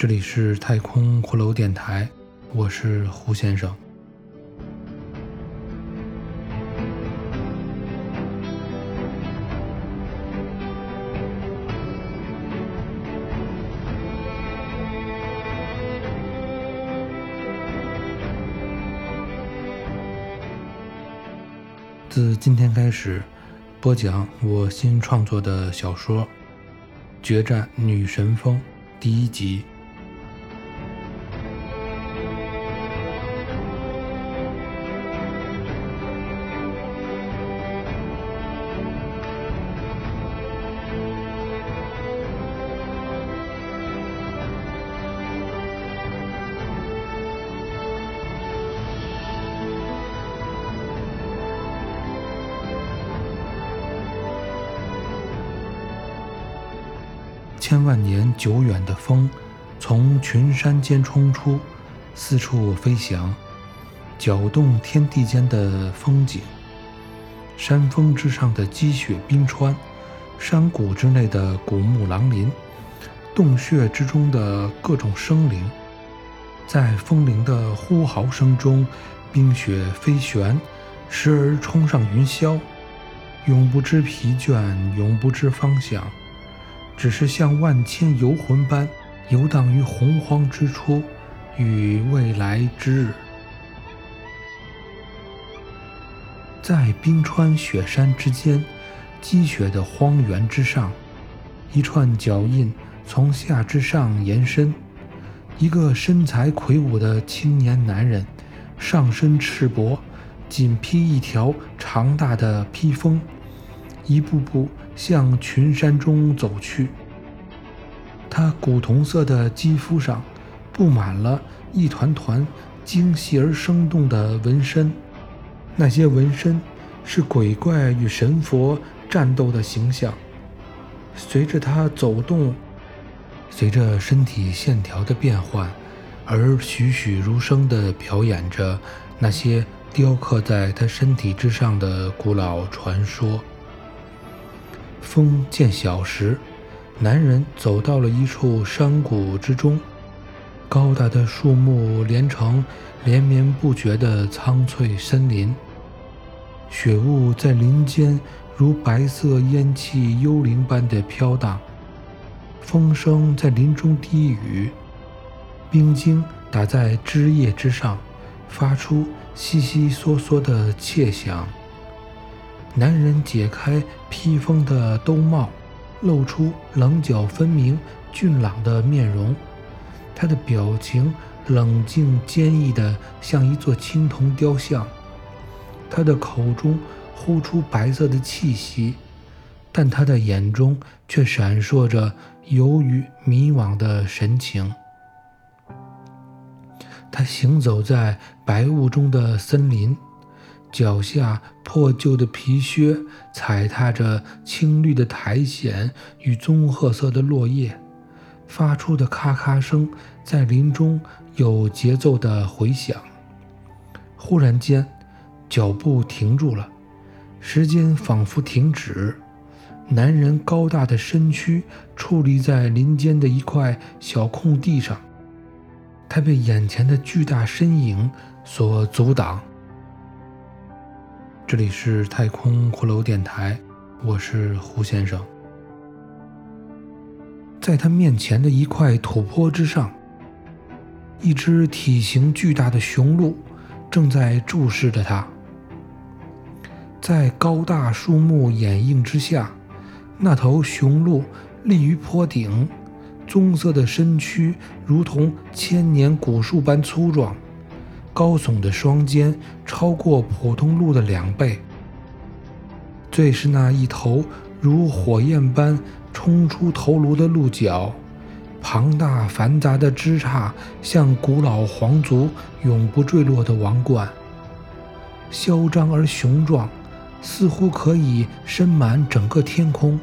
这里是太空骷髅电台，我是胡先生。自今天开始，播讲我新创作的小说《决战女神峰》第一集。千万年久远的风，从群山间冲出，四处飞翔，搅动天地间的风景。山峰之上的积雪冰川，山谷之内的古木狼林，洞穴之中的各种生灵，在风铃的呼号声中，冰雪飞旋，时而冲上云霄，永不知疲倦，永不知方向。只是像万千游魂般游荡于洪荒之初与未来之日，在冰川雪山之间，积雪的荒原之上，一串脚印从下至上延伸。一个身材魁梧的青年男人，上身赤膊，仅披一条长大的披风。一步步向群山中走去。他古铜色的肌肤上布满了一团团精细而生动的纹身，那些纹身是鬼怪与神佛战斗的形象。随着他走动，随着身体线条的变换，而栩栩如生地表演着那些雕刻在他身体之上的古老传说。风渐小时，男人走到了一处山谷之中，高大的树木连成连绵不绝的苍翠森林，雪雾在林间如白色烟气幽灵般的飘荡，风声在林中低语，冰晶打在枝叶之上，发出悉悉嗦嗦的窃响。男人解开披风的兜帽，露出棱角分明、俊朗的面容。他的表情冷静坚毅的像一座青铜雕像。他的口中呼出白色的气息，但他的眼中却闪烁着犹豫迷惘的神情。他行走在白雾中的森林。脚下破旧的皮靴踩踏着青绿的苔藓与棕褐色的落叶，发出的咔咔声在林中有节奏的回响。忽然间，脚步停住了，时间仿佛停止。男人高大的身躯矗立在林间的一块小空地上，他被眼前的巨大身影所阻挡。这里是太空骷髅电台，我是胡先生。在他面前的一块土坡之上，一只体型巨大的雄鹿正在注视着他。在高大树木掩映之下，那头雄鹿立于坡顶，棕色的身躯如同千年古树般粗壮。高耸的双肩超过普通鹿的两倍，最是那一头如火焰般冲出头颅的鹿角，庞大繁杂的枝杈像古老皇族永不坠落的王冠，嚣张而雄壮，似乎可以伸满整个天空，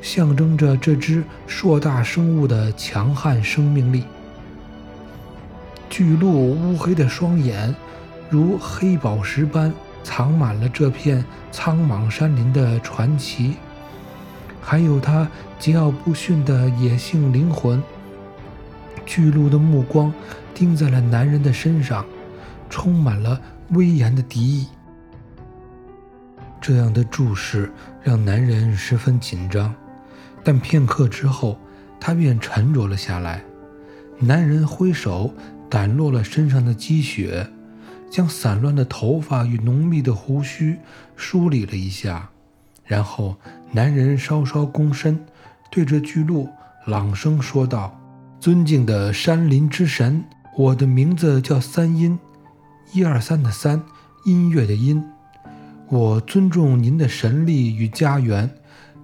象征着这只硕大生物的强悍生命力。巨鹿乌黑的双眼，如黑宝石般藏满了这片苍茫山林的传奇，还有它桀骜不驯的野性灵魂。巨鹿的目光盯在了男人的身上，充满了威严的敌意。这样的注视让男人十分紧张，但片刻之后，他便沉着了下来。男人挥手掸落了身上的积雪，将散乱的头发与浓密的胡须梳理了一下，然后男人稍稍躬身，对着巨鹿朗声说道：“尊敬的山林之神，我的名字叫三音，一二三的三，音乐的音。”我尊重您的神力与家园，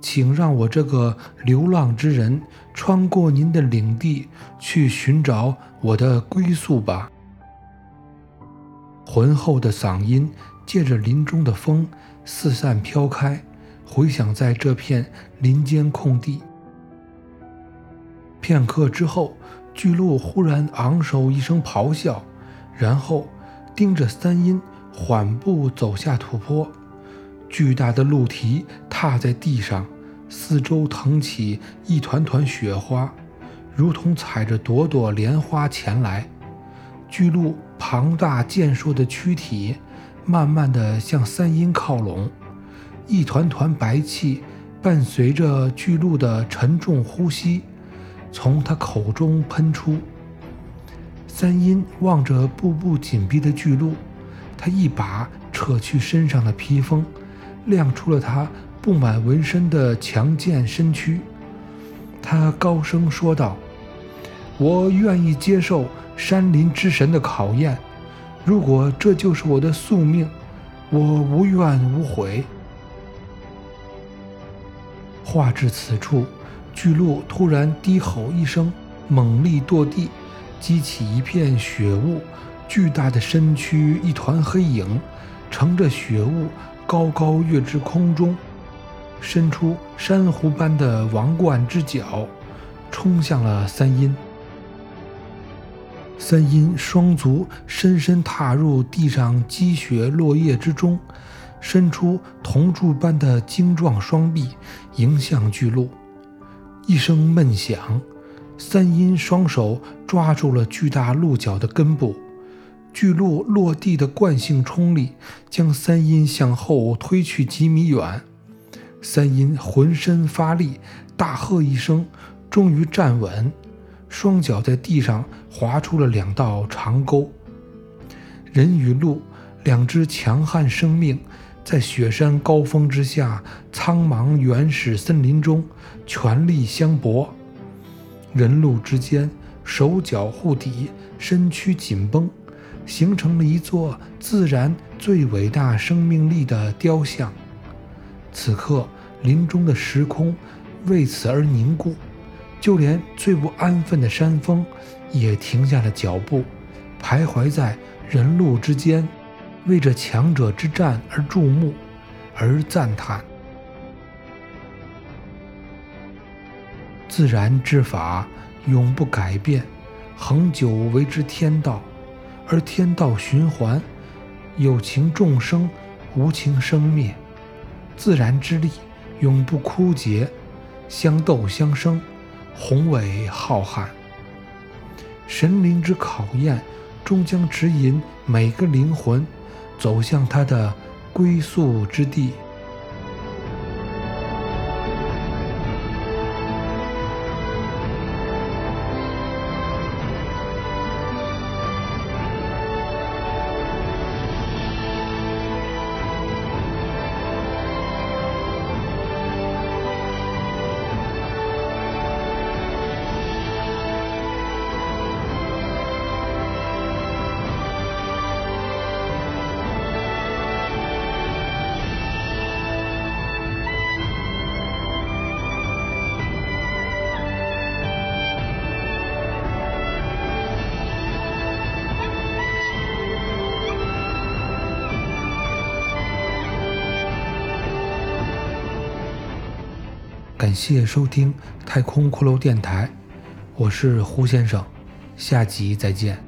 请让我这个流浪之人穿过您的领地，去寻找我的归宿吧。浑厚的嗓音借着林中的风四散飘开，回响在这片林间空地。片刻之后，巨鹿忽然昂首一声咆哮，然后盯着三阴。缓步走下土坡，巨大的鹿蹄踏在地上，四周腾起一团团雪花，如同踩着朵朵莲花前来。巨鹿庞大健硕的躯体慢慢地向三阴靠拢，一团团白气伴随着巨鹿的沉重呼吸从他口中喷出。三阴望着步步紧逼的巨鹿。他一把扯去身上的披风，亮出了他布满纹身的强健身躯。他高声说道：“我愿意接受山林之神的考验，如果这就是我的宿命，我无怨无悔。”话至此处，巨鹿突然低吼一声，猛力跺地，激起一片血雾。巨大的身躯，一团黑影，乘着血雾高高跃至空中，伸出珊瑚般的王冠之角，冲向了三阴。三阴双足深深踏入地上积雪落叶之中，伸出铜柱般的精壮双臂，迎向巨鹿。一声闷响，三阴双手抓住了巨大鹿角的根部。巨鹿落地的惯性冲力将三阴向后推去几米远，三阴浑身发力，大喝一声，终于站稳，双脚在地上划出了两道长沟。人与鹿两只强悍生命，在雪山高峰之下，苍茫原始森林中全力相搏，人鹿之间手脚互抵，身躯紧绷。形成了一座自然最伟大生命力的雕像。此刻，林中的时空为此而凝固，就连最不安分的山峰也停下了脚步，徘徊在人路之间，为这强者之战而注目，而赞叹。自然之法永不改变，恒久为之天道。而天道循环，有情众生，无情生灭，自然之力永不枯竭，相斗相生，宏伟浩瀚。神灵之考验，终将指引每个灵魂走向他的归宿之地。感谢收听太空骷髅电台，我是胡先生，下集再见。